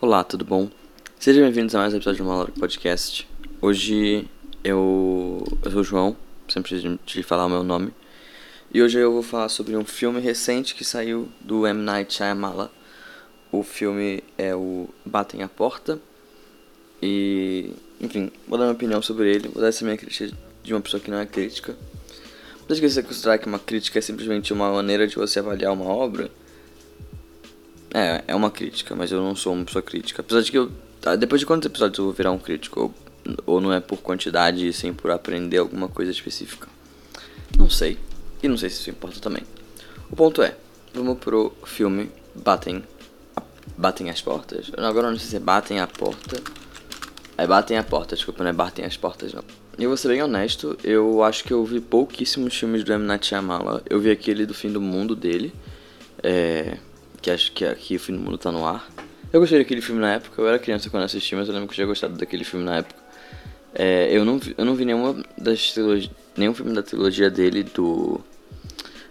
Olá, tudo bom? Sejam bem-vindos a mais um episódio do Maluco Podcast. Hoje eu, eu sou o João, sempre de, de falar o meu nome. E hoje eu vou falar sobre um filme recente que saiu do M. Night Shyamalan. O filme é o Batem a Porta. E, enfim, vou dar minha opinião sobre ele. Vou dar essa minha crítica de uma pessoa que não é crítica. Desde que você considerar que uma crítica é simplesmente uma maneira de você avaliar uma obra, é, é uma crítica, mas eu não sou uma pessoa crítica. Apesar de que eu. Tá, depois de quantos episódios eu vou virar um crítico? Ou, ou não é por quantidade e sim por aprender alguma coisa específica? Não sei. E não sei se isso importa também. O ponto é, vamos pro filme Batem. Batem as portas. Agora não sei se é batem a porta. É batem a porta, desculpa, não é batem as portas não. E eu vou ser bem honesto, eu acho que eu vi pouquíssimos filmes do M. Night Shyamalan. Eu vi aquele do fim do mundo dele. É que acho que aqui o fim do mundo tá no ar. Eu gostei daquele filme na época, eu era criança quando assisti, mas eu lembro que eu tinha gostado daquele filme na época. É, eu, não vi, eu não vi nenhuma das trilogias, nenhum filme da trilogia dele do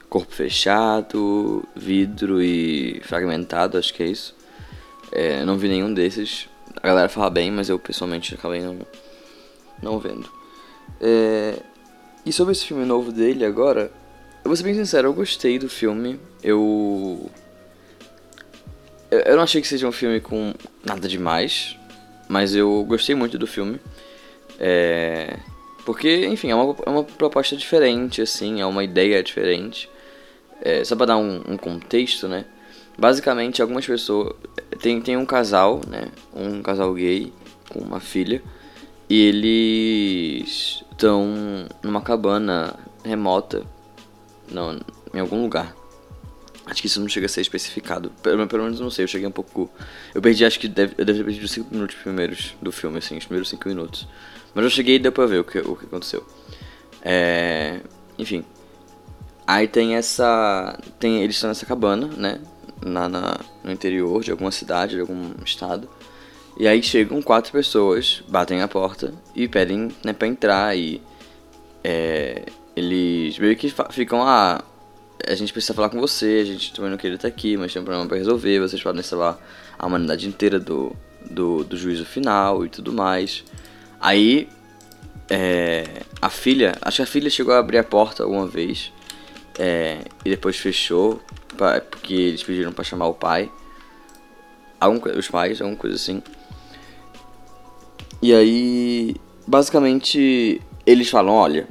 Corpo Fechado, Vidro e Fragmentado, acho que é isso. É, não vi nenhum desses. A galera fala bem, mas eu pessoalmente acabei não, não vendo. É, e sobre esse filme novo dele agora, eu vou ser bem sincero, eu gostei do filme. Eu eu não achei que seja um filme com nada demais, mas eu gostei muito do filme. É... Porque, enfim, é uma, é uma proposta diferente, assim, é uma ideia diferente. É, só pra dar um, um, contexto, né? Basicamente, algumas pessoas. Tem, tem um casal, né? Um casal gay com uma filha. E eles estão numa cabana remota. Não, em algum lugar. Acho que isso não chega a ser especificado. Pelo, pelo menos não sei, eu cheguei um pouco. Eu perdi, acho que deve, eu deve ter perdido os 5 minutos primeiros do filme, assim, os primeiros 5 minutos. Mas eu cheguei e deu pra ver o que, o que aconteceu. É. Enfim. Aí tem essa. Tem, eles estão nessa cabana, né? Na, na, no interior de alguma cidade, de algum estado. E aí chegam quatro pessoas, batem a porta e pedem né, pra entrar. E. É, eles meio que ficam, ah, a gente precisa falar com você, a gente também não queria estar aqui, mas tem um problema para resolver, vocês podem instalar a humanidade inteira do, do, do juízo final e tudo mais. Aí, é, a filha, acho que a filha chegou a abrir a porta alguma vez, é, e depois fechou, pra, porque eles pediram para chamar o pai, algum, os pais, alguma coisa assim. E aí, basicamente, eles falam, olha,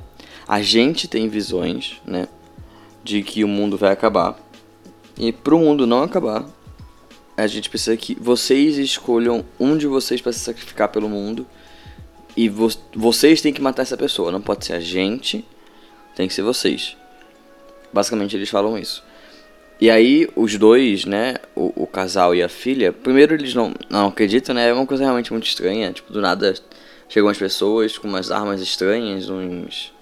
a gente tem visões, né? De que o mundo vai acabar. E para o mundo não acabar, a gente precisa que vocês escolham um de vocês para se sacrificar pelo mundo. E vo vocês têm que matar essa pessoa. Não pode ser a gente, tem que ser vocês. Basicamente eles falam isso. E aí os dois, né, o, o casal e a filha, primeiro eles não, não acreditam, né, é uma coisa realmente muito estranha. Tipo, do nada chegam as pessoas com umas armas estranhas, uns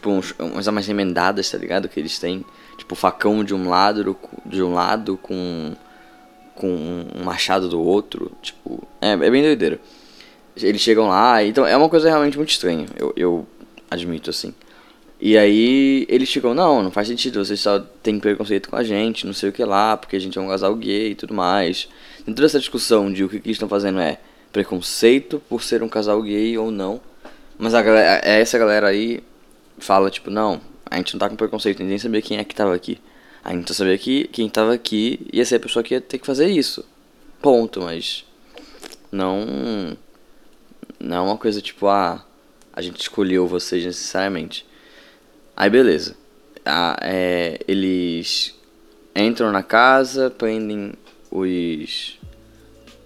tipo, uns, umas armas emendadas, tá ligado? Que eles têm, tipo, facão de um lado, de um lado com com um machado do outro, tipo, é, é bem doideira. Eles chegam lá, então é uma coisa realmente muito estranha, eu, eu admito, assim. E aí eles ficam, não, não faz sentido, vocês só têm preconceito com a gente, não sei o que lá, porque a gente é um casal gay e tudo mais. Tem toda essa discussão de o que, que eles estão fazendo é preconceito por ser um casal gay ou não. Mas a galera, é essa galera aí fala, tipo, não, a gente não tá com preconceito, ninguém sabia quem é que tava aqui. A gente só sabia que quem tava aqui ia ser a pessoa que ia ter que fazer isso. Ponto, mas. Não. Não é uma coisa tipo, ah, a gente escolheu vocês necessariamente. Aí beleza. Ah, é, eles entram na casa, prendem os.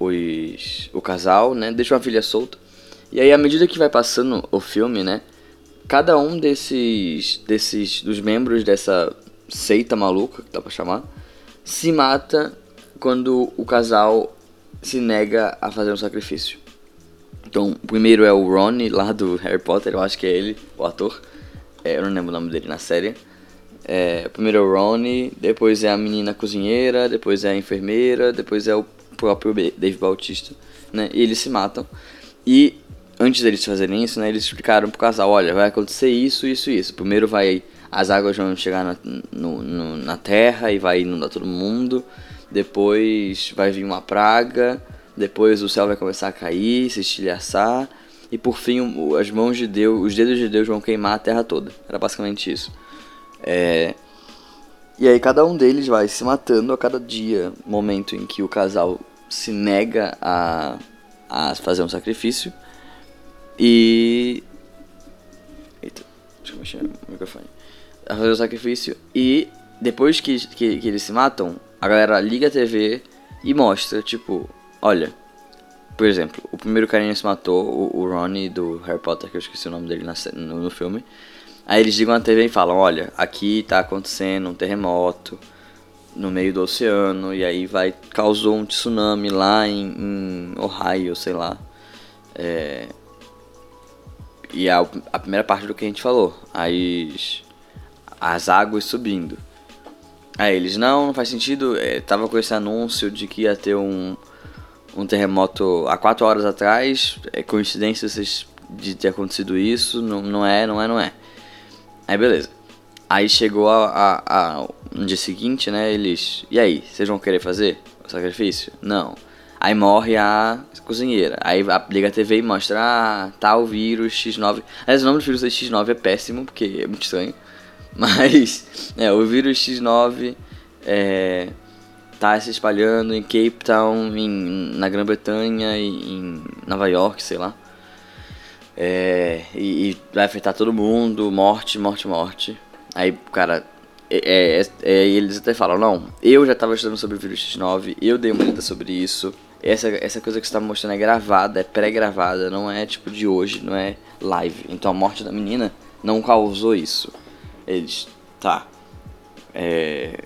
os. o casal, né? Deixam a filha solta. E aí, à medida que vai passando o filme, né? Cada um desses desses dos membros dessa seita maluca, que dá pra chamar, se mata quando o casal se nega a fazer um sacrifício. Então, o primeiro é o Ron, lá do Harry Potter, eu acho que é ele, o ator. É, eu não lembro o nome dele na série. É, primeiro é o Ron, depois é a menina cozinheira, depois é a enfermeira, depois é o próprio Dave Bautista, né? E eles se matam. E antes deles fazerem isso, né, eles explicaram pro casal, olha, vai acontecer isso, isso e isso. Primeiro vai as águas vão chegar na, no, no, na terra e vai inundar todo mundo. Depois vai vir uma praga, depois o céu vai começar a cair, se estilhaçar, e por fim as mãos de Deus, os dedos de Deus vão queimar a terra toda. Era basicamente isso. É... E aí cada um deles vai se matando a cada dia, momento em que o casal se nega a, a fazer um sacrifício. E. Eita, deixa eu mexer no microfone. A fazer o sacrifício. E depois que, que, que eles se matam, a galera liga a TV e mostra, tipo, olha, por exemplo, o primeiro carinha se matou, o, o Ronnie do Harry Potter, que eu esqueci o nome dele na, no, no filme. Aí eles ligam na TV e falam, olha, aqui tá acontecendo um terremoto no meio do oceano, e aí vai causou um tsunami lá em, em Ohio, sei lá. É, e a, a primeira parte do que a gente falou, as, as águas subindo. Aí eles, não, não faz sentido, é, tava com esse anúncio de que ia ter um, um terremoto há quatro horas atrás, é coincidência de ter acontecido isso, não, não é, não é, não é. Aí beleza. Aí chegou a, a, a, no dia seguinte, né, eles, e aí, vocês vão querer fazer o sacrifício? Não. Aí morre a cozinheira. Aí liga a TV e mostra, ah, tal vírus X9. Aliás, o nome do vírus X9 é péssimo, porque é muito estranho. Mas, é, o vírus X9 é, tá se espalhando em Cape Town, em, na Grã-Bretanha em Nova York, sei lá. É, e, e, vai afetar todo mundo, morte, morte, morte. Aí, cara, é, é, é, eles até falam, não, eu já tava estudando sobre o vírus X9, eu dei uma lida sobre isso. Essa, essa coisa que você tá mostrando é gravada, é pré-gravada, não é tipo de hoje, não é live. Então a morte da menina não causou isso. Eles, tá. É,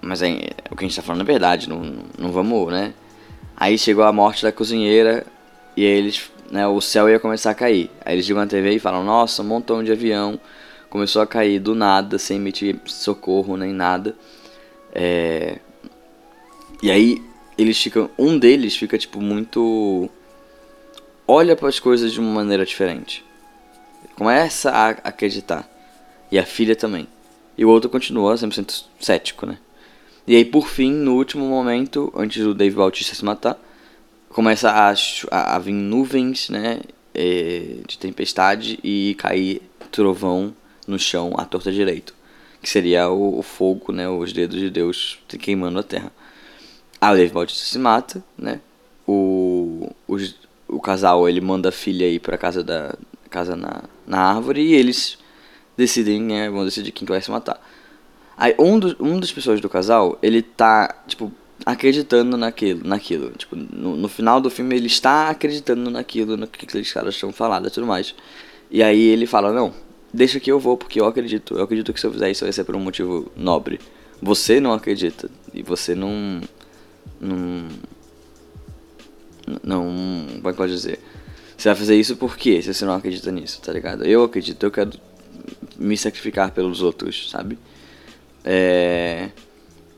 mas é, o que a gente tá falando é verdade, não, não vamos, né? Aí chegou a morte da cozinheira e eles, né, o céu ia começar a cair. Aí eles ligam a TV e falam: Nossa, um montão de avião começou a cair do nada, sem emitir socorro nem nada. É... E aí eles ficam, um deles fica tipo muito olha para as coisas de uma maneira diferente. Começa a acreditar. E a filha também. E o outro continua 100% cético, né? E aí, por fim, no último momento, antes do Dave Bautista se matar, começa a, a, a vir nuvens, né? É, de tempestade e cair trovão no chão à torta direito. Que seria o, o, fogo, né? Os dedos de Deus queimando a terra. A Bautista se mata, né? O, o, o casal, ele manda a filha ir pra casa da casa na, na árvore e eles decidem, né, vão decidir quem vai se matar. Aí um, do, um das pessoas do casal, ele tá, tipo, acreditando naquilo, naquilo. Tipo, no, no final do filme ele está acreditando naquilo, no que aqueles caras estão falando e tudo mais. E aí ele fala, não, deixa que eu vou, porque eu acredito. Eu acredito que se eu fizer isso vai ser por um motivo nobre. Você não acredita. E você não. Não. Não. Como é que pode dizer? Você vai fazer isso por quê? Se você não acredita nisso, tá ligado? Eu acredito, eu quero me sacrificar pelos outros, sabe? É...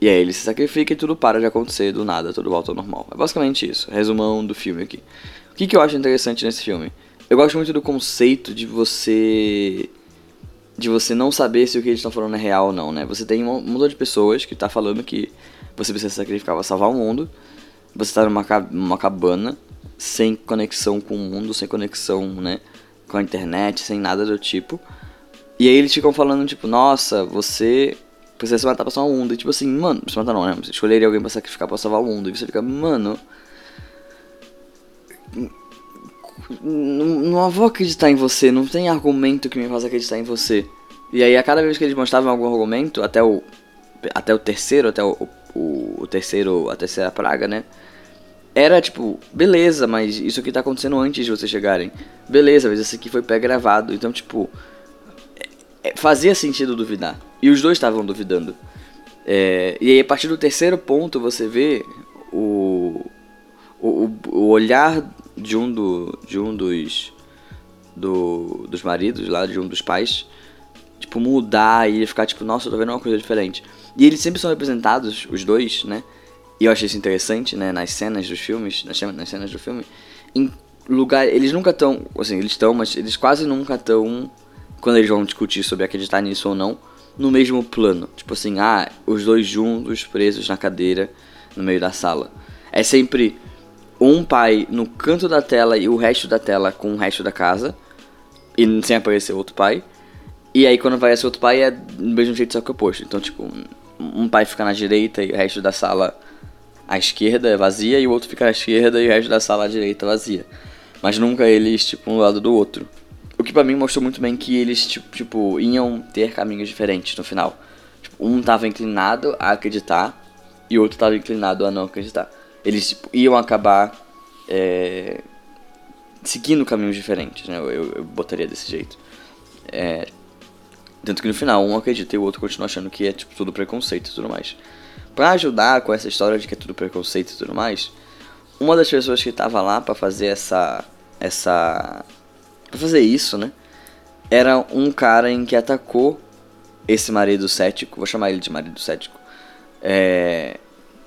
E aí ele se sacrifica e tudo para de acontecer do nada, tudo volta ao normal. É basicamente isso, resumão do filme aqui. O que, que eu acho interessante nesse filme? Eu gosto muito do conceito de você. de você não saber se o que eles estão falando é real ou não, né? Você tem um montão de pessoas que tá falando que você precisa se sacrificar para salvar o mundo. Você tá numa, numa cabana, sem conexão com o mundo, sem conexão, né? Com a internet, sem nada do tipo. E aí eles ficam falando, tipo, nossa, você precisa se matar pra salvar o mundo. E tipo assim, mano, se matar não, né? Você escolheria alguém pra sacrificar pra salvar o mundo. E você fica, mano. Não, não vou acreditar em você, não tem argumento que me faça acreditar em você. E aí a cada vez que eles mostravam algum argumento, até o. Até o terceiro, até o, o, o terceiro, a terceira praga, né? Era tipo, beleza, mas isso aqui tá acontecendo antes de vocês chegarem. Beleza, mas esse aqui foi pré-gravado. Então, tipo, é, fazia sentido duvidar. E os dois estavam duvidando. É, e aí, a partir do terceiro ponto, você vê o, o, o olhar de um, do, de um dos, do, dos maridos, lá, de um dos pais, tipo, mudar e ficar tipo, nossa, eu tô vendo uma coisa diferente. E eles sempre são representados, os dois, né? E eu achei isso interessante, né? Nas cenas dos filmes, nas, nas cenas do filme, em lugar. Eles nunca estão. Assim, eles estão, mas eles quase nunca estão quando eles vão discutir sobre acreditar nisso ou não, no mesmo plano. Tipo assim, ah, os dois juntos, presos na cadeira, no meio da sala. É sempre um pai no canto da tela e o resto da tela com o resto da casa. E sem aparecer outro pai. E aí quando aparece outro pai é do mesmo jeito só que oposto. Então, tipo, um pai fica na direita e o resto da sala à esquerda é vazia e o outro fica à esquerda e o resto da sala à direita vazia. Mas nunca eles, tipo, um lado do outro. O que pra mim mostrou muito bem que eles, tipo, tipo iam ter caminhos diferentes no final. Tipo, um tava inclinado a acreditar e o outro tava inclinado a não acreditar. Eles tipo, iam acabar é, seguindo caminhos diferentes, né? Eu, eu botaria desse jeito. É, tanto que no final um acredita e o outro continua achando que é tipo tudo preconceito e tudo mais. Pra ajudar com essa história de que é tudo preconceito e tudo mais, uma das pessoas que tava lá para fazer essa essa para fazer isso, né? Era um cara em que atacou esse marido cético, vou chamar ele de marido cético, é,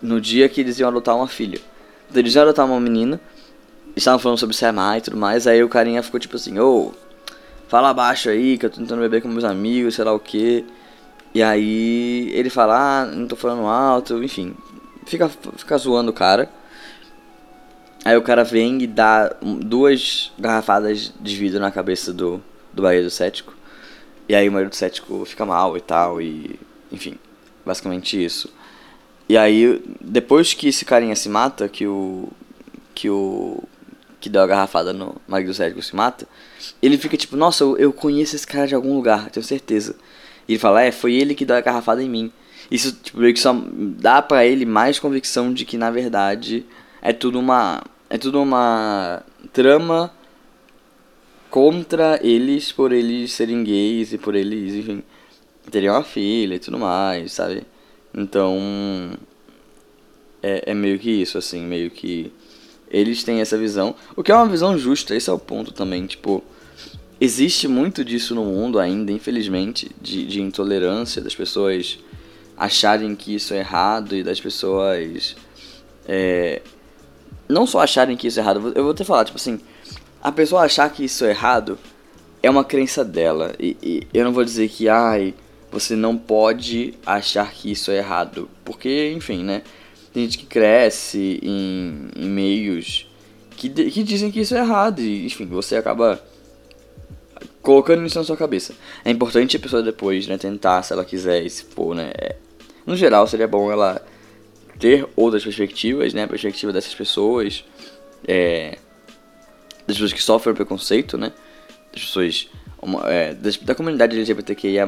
no dia que eles iam adotar uma filha. Então eles iam adotar uma menina, estavam falando sobre mãe e tudo mais, aí o carinha ficou tipo assim, ô, oh, fala baixo aí, que eu tô tentando beber com meus amigos, sei lá o que. E aí ele fala, ah, não tô falando alto, enfim, fica, fica zoando o cara. Aí o cara vem e dá duas garrafadas de vidro na cabeça do, do marido cético. E aí o marido cético fica mal e tal, e enfim, basicamente isso. E aí, depois que esse carinha se mata, que o. que o. que deu a garrafada no marido cético se mata, ele fica tipo, nossa, eu, eu conheço esse cara de algum lugar, tenho certeza. E ele fala, é, foi ele que deu a garrafada em mim. Isso tipo, meio que só dá para ele mais convicção de que na verdade é tudo uma é tudo uma trama contra eles por eles serem gays e por eles, enfim, terem uma filha e tudo mais, sabe? Então é, é meio que isso, assim, meio que eles têm essa visão, o que é uma visão justa, esse é o ponto também, tipo, existe muito disso no mundo ainda, infelizmente, de, de intolerância, das pessoas acharem que isso é errado e das pessoas é, não só acharem que isso é errado, eu vou te falar, tipo assim, a pessoa achar que isso é errado é uma crença dela. E, e, eu não vou dizer que, ai, você não pode achar que isso é errado. Porque, enfim, né? Tem gente que cresce em, em meios que, que dizem que isso é errado. E, enfim, você acaba colocando isso na sua cabeça. É importante a pessoa depois, né, tentar, se ela quiser, e se for, né. É, no geral, seria bom ela ter outras perspectivas, né? A perspectiva dessas pessoas, é, das pessoas que sofrem preconceito, né? Das pessoas uma, é, das, da comunidade LGBTQIA+,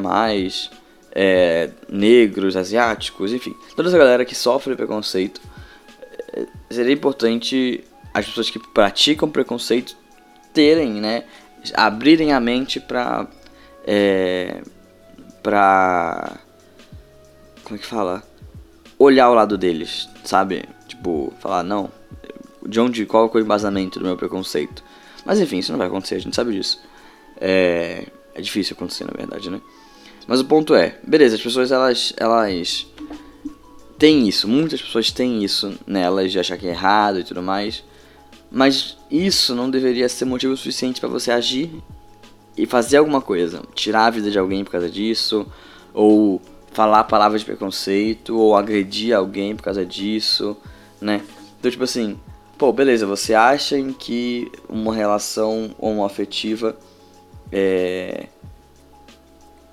é, negros, asiáticos, enfim, toda essa galera que sofre preconceito, é, seria importante as pessoas que praticam preconceito terem, né, abrirem a mente pra, é, pra, como é que fala? olhar o lado deles, sabe? Tipo, falar, não, de onde, qual é o embasamento do meu preconceito? Mas enfim, isso não vai acontecer, a gente sabe disso. É, é difícil acontecer, na verdade, né? Mas o ponto é, beleza, as pessoas, elas, elas têm isso, muitas pessoas têm isso nelas, de achar que é errado e tudo mais. Mas isso não deveria ser motivo suficiente para você agir e fazer alguma coisa. Tirar a vida de alguém por causa disso, ou falar palavras de preconceito ou agredir alguém por causa disso, né? Então, tipo assim, pô, beleza, você acha que uma relação homoafetiva é,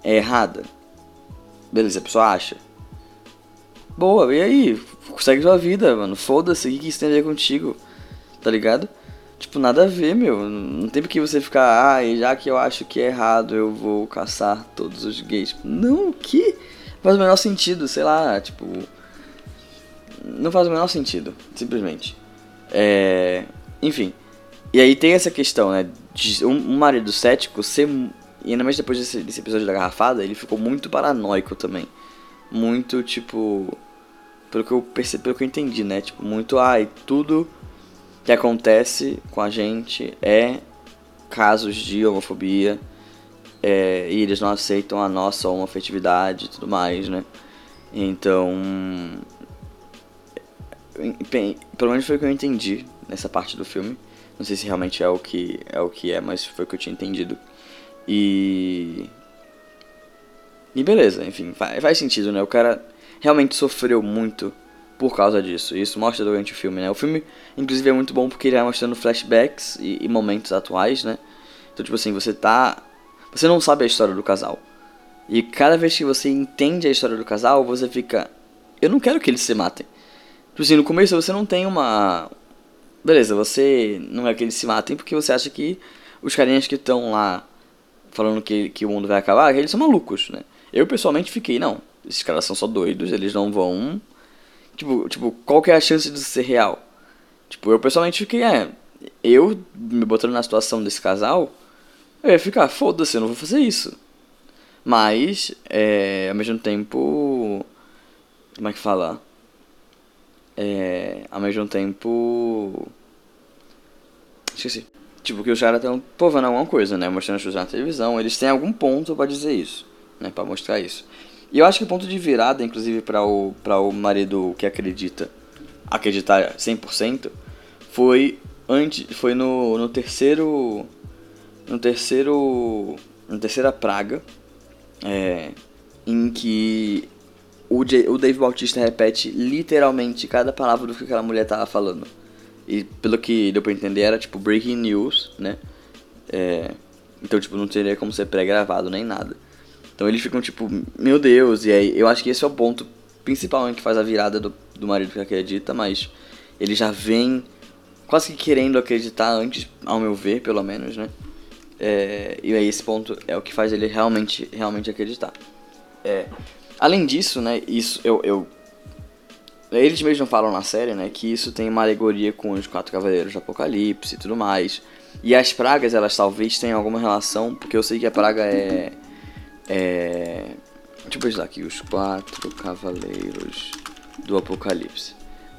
é errada? Beleza, a pessoa acha. Boa, e aí? Segue sua vida, mano. Foda-se, o que isso tem a ver contigo? Tá ligado? Tipo, nada a ver, meu. Não tem porque você ficar, ah, já que eu acho que é errado, eu vou caçar todos os gays. Não, o que? faz o menor sentido, sei lá, tipo. Não faz o menor sentido, simplesmente. É. Enfim. E aí tem essa questão, né? De um marido cético ser. E ainda mais depois desse, desse episódio da garrafada, ele ficou muito paranoico também. Muito, tipo. Pelo que eu percebi, pelo que eu entendi, né? Tipo, muito, ai, tudo que acontece com a gente é casos de homofobia é, e eles não aceitam a nossa homoafetividade e tudo mais, né? Então, bem, pelo menos foi o que eu entendi nessa parte do filme. Não sei se realmente é o que é o que é, mas foi o que eu tinha entendido. E e beleza, enfim, faz, sentido, né? O cara realmente sofreu muito por causa disso. E isso mostra durante o filme, né? O filme, inclusive, é muito bom porque ele vai mostrando flashbacks e, e momentos atuais, né? Então, tipo assim, você tá. Você não sabe a história do casal. E cada vez que você entende a história do casal, você fica. Eu não quero que eles se matem. Tipo assim, no começo você não tem uma. Beleza, você não é que eles se matem porque você acha que os carinhas que estão lá falando que, que o mundo vai acabar, eles são malucos, né? Eu pessoalmente fiquei, não, esses caras são só doidos, eles não vão. Tipo, tipo, qual que é a chance de ser real? Tipo, eu pessoalmente fiquei, é. Eu me botando na situação desse casal, eu ia ficar, foda-se, eu não vou fazer isso. Mas, é, ao mesmo tempo. Como é que fala? É, ao mesmo tempo. Esqueci. Tipo, que os caras estão provando alguma coisa, né? Mostrando as na televisão. Eles têm algum ponto para dizer isso, né? Pra mostrar isso. E eu acho que o ponto de virada, inclusive, para o, pra o marido que acredita, acreditar 100%, foi, antes, foi no, no terceiro. No terceiro. Na terceira praga, é, em que o, J, o Dave Bautista repete literalmente cada palavra do que aquela mulher tava falando. E pelo que deu pra entender era tipo breaking news, né? É, então, tipo, não teria como ser pré-gravado nem nada. Então eles ficam tipo, meu Deus, e aí eu acho que esse é o ponto principal que faz a virada do, do marido que acredita, mas ele já vem quase que querendo acreditar antes, ao meu ver, pelo menos, né? É, e aí esse ponto é o que faz ele realmente, realmente acreditar. É, além disso, né, isso eu, eu eles mesmos falam na série, né, que isso tem uma alegoria com os quatro cavaleiros do Apocalipse e tudo mais. E as pragas, elas talvez tenham alguma relação, porque eu sei que a praga é. É. Deixa eu pensar aqui, os quatro cavaleiros do Apocalipse.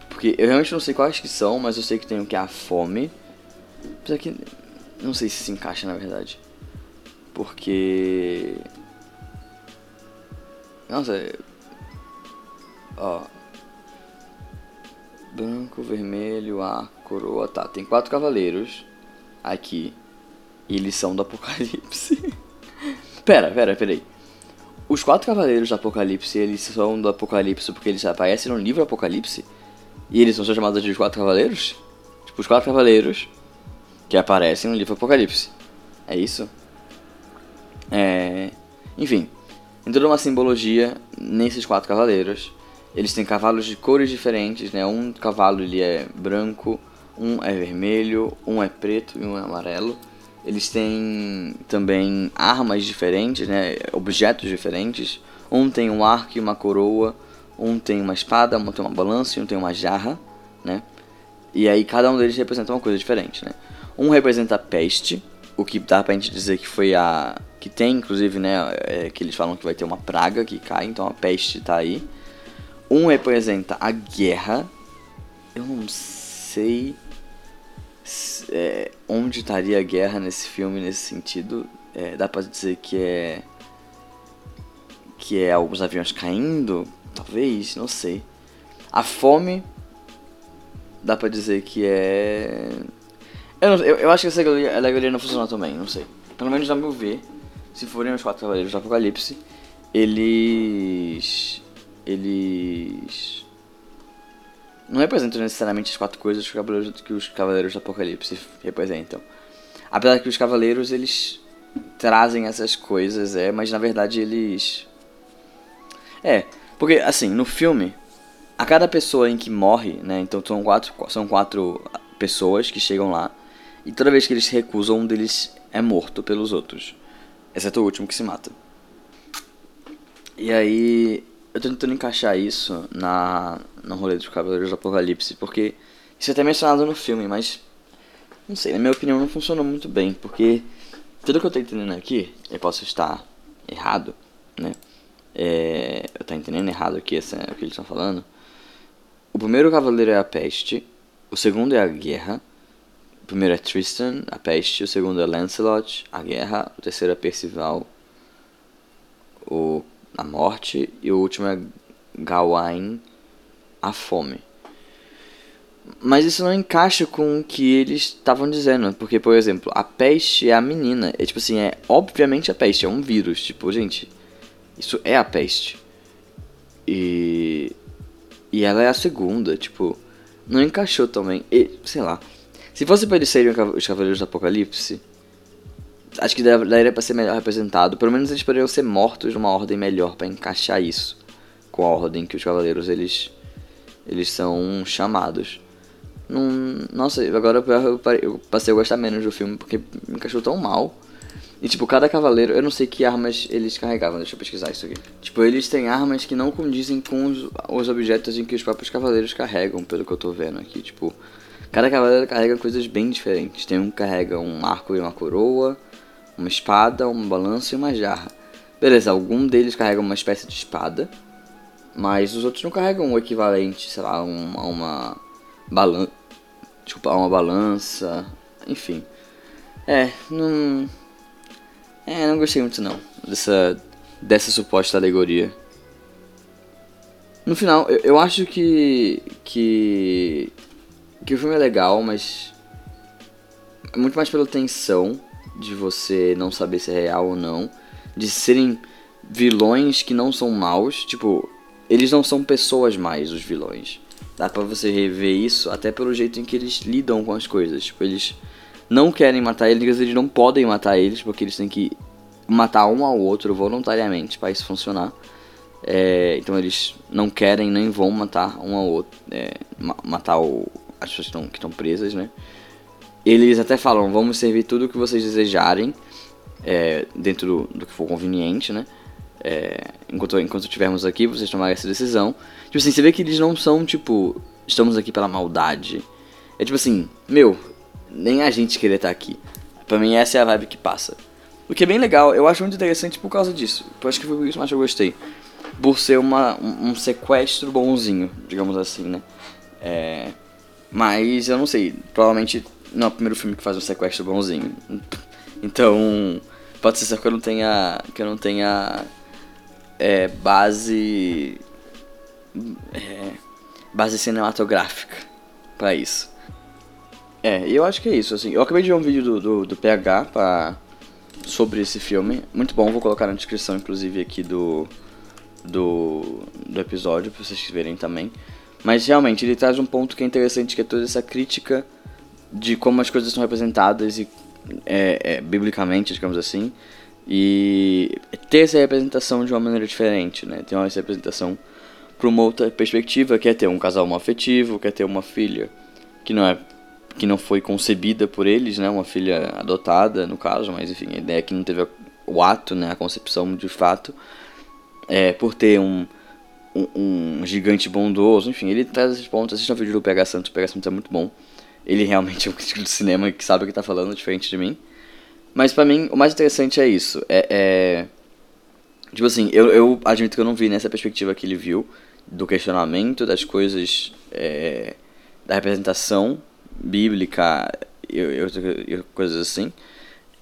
Porque eu realmente não sei quais que são, mas eu sei que tem o que é a fome. Apesar que. Não sei se se encaixa na verdade. Porque. Nossa. Ó branco, vermelho, a coroa, tá. Tem quatro cavaleiros aqui. E eles são do Apocalipse. pera, pera, pera aí. Os quatro cavaleiros do Apocalipse, eles são do Apocalipse porque eles aparecem no livro Apocalipse? E eles são chamados de quatro cavaleiros? Tipo, os quatro cavaleiros que aparecem no livro Apocalipse. É isso? É... Enfim, toda uma simbologia nesses quatro cavaleiros. Eles têm cavalos de cores diferentes, né? Um cavalo ele é branco, um é vermelho, um é preto e um é amarelo. Eles têm também armas diferentes, né? Objetos diferentes. Um tem um arco e uma coroa, um tem uma espada, um tem uma balança e um tem uma jarra, né? E aí cada um deles representa uma coisa diferente, né? Um representa a peste, o que dá pra gente dizer que foi a... Que tem, inclusive, né? É, que eles falam que vai ter uma praga que cai, então a peste tá aí. Um representa a guerra. Eu não sei é, onde estaria a guerra nesse filme, nesse sentido. É, dá pra dizer que é. Que é alguns aviões caindo? Talvez, não sei. A fome. Dá pra dizer que é. Eu, não, eu, eu acho que essa alegoria não funciona também, não sei. Pelo menos, a meu ver, se forem os quatro cavaleiros do Apocalipse, eles eles não representam necessariamente as quatro coisas que os cavaleiros, do Apocalipse representam. Apesar que os cavaleiros eles trazem essas coisas, é, mas na verdade eles é, porque assim, no filme, a cada pessoa em que morre, né, então são quatro, são quatro pessoas que chegam lá, e toda vez que eles recusam, um deles é morto pelos outros, exceto o último que se mata. E aí, eu tô tentando encaixar isso na, no rolê dos Cavaleiros do Apocalipse, porque isso é até mencionado no filme, mas não sei, na minha opinião não funcionou muito bem, porque tudo que eu tô entendendo aqui, eu posso estar errado, né? É, eu tô entendendo errado aqui essa, o que eles estão falando. O primeiro cavaleiro é a peste, o segundo é a guerra, o primeiro é Tristan, a peste, o segundo é Lancelot, a guerra, o terceiro é Percival, o a morte, e o último é Gawain, a fome. Mas isso não encaixa com o que eles estavam dizendo, porque, por exemplo, a peste é a menina, é tipo assim, é obviamente a peste, é um vírus, tipo, gente, isso é a peste. E E ela é a segunda, tipo, não encaixou também. E, sei lá. Se fosse pra eles serem os Cavaleiros do Apocalipse, acho que daria pra ser melhor representado. Pelo menos eles poderiam ser mortos numa ordem melhor para encaixar isso com a ordem que os Cavaleiros eles, eles são chamados. Nossa, agora eu passei a gostar menos do filme porque me encaixou tão mal. E tipo, cada cavaleiro, eu não sei que armas eles carregavam, deixa eu pesquisar isso aqui. Tipo, eles têm armas que não condizem com os, os objetos em que os próprios cavaleiros carregam, pelo que eu tô vendo aqui. Tipo, Cada cavaleiro carrega coisas bem diferentes. Tem um que carrega um arco e uma coroa, uma espada, uma balança e uma jarra. Beleza, algum deles carrega uma espécie de espada, mas os outros não carregam o equivalente, sei lá, a uma, uma balança. Desculpa, uma balança. Enfim. É, não. É, não gostei muito não dessa, dessa suposta alegoria. No final, eu, eu acho que. que que o filme é legal, mas é muito mais pela tensão de você não saber se é real ou não, de serem vilões que não são maus, tipo, eles não são pessoas mais os vilões. Dá pra você rever isso até pelo jeito em que eles lidam com as coisas. Tipo, eles não querem matar eles, eles não podem matar eles, porque eles têm que matar um ao outro voluntariamente para isso funcionar. É, então eles não querem nem vão matar um ao outro, é, matar o, as pessoas que estão presas, né? Eles até falam, vamos servir tudo o que vocês desejarem, é, dentro do, do, que for conveniente, né? É, enquanto, enquanto estivermos aqui, vocês tomarem essa decisão. Tipo assim, você vê que eles não são, tipo, estamos aqui pela maldade. É tipo assim, meu, nem a gente queria estar aqui. Pra mim, essa é a vibe que passa. O que é bem legal, eu acho muito interessante por causa disso. Eu acho que foi isso mais que eu gostei. Por ser uma, um, um sequestro bonzinho, digamos assim, né? É, mas eu não sei, provavelmente não é o primeiro filme que faz um sequestro bonzinho. Então, pode ser só que eu não tenha. que eu não tenha. É, base. É, base cinematográfica para isso. É, e eu acho que é isso, assim. Eu acabei de ver um vídeo do, do, do PH pra, sobre esse filme. Muito bom, vou colocar na descrição, inclusive, aqui do, do, do episódio, pra vocês verem também. Mas realmente ele traz um ponto que é interessante, que é toda essa crítica de como as coisas são representadas e, é, é, biblicamente, digamos assim, e ter essa representação de uma maneira diferente, né? Ter essa representação para uma outra perspectiva, que é ter um casal afetivo, quer ter uma filha que não é que não foi concebida por eles, né? Uma filha adotada, no caso, mas enfim, a ideia é que não teve o ato, né? A concepção de fato, é por ter um um, um, gigante bondoso, enfim, ele traz esses pontos. Assista o vídeo do PH Santos, o PH Santos é muito bom. Ele realmente é um crítico de cinema que sabe o que tá falando, diferente de mim. Mas para mim, o mais interessante é isso. É. é... Tipo assim, eu, eu admito que eu não vi nessa perspectiva que ele viu, do questionamento das coisas. É... da representação bíblica e, coisas assim.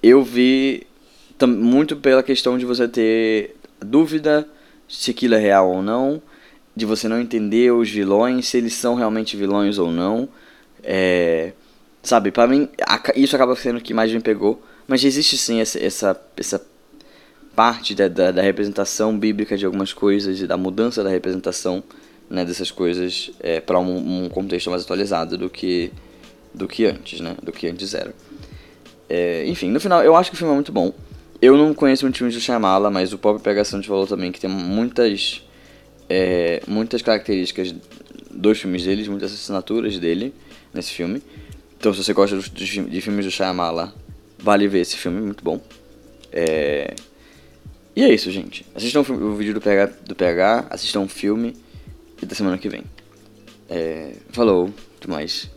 Eu vi muito pela questão de você ter dúvida se aquilo é real ou não, de você não entender os vilões, se eles são realmente vilões ou não. É, sabe, para mim, isso acaba sendo o que mais me pegou. Mas existe sim essa, essa, essa parte da, da, da, representação bíblica de algumas coisas e da mudança da representação né, dessas coisas é, para um, um, contexto mais atualizado do que, do que antes, né? Do que antes era. É, enfim, no final, eu acho que o filme é muito bom. Eu não conheço muito filme do Shyamala, mas o próprio Pegação de falou também que tem muitas é, muitas características dos filmes dele, muitas assinaturas dele nesse filme. Então, se você gosta de, filmes do Shyamala, vale ver esse filme, muito bom. É... E é isso, gente. Assistam o vídeo do PH, do PH assistam o filme e da semana que vem. É... Falou, até mais.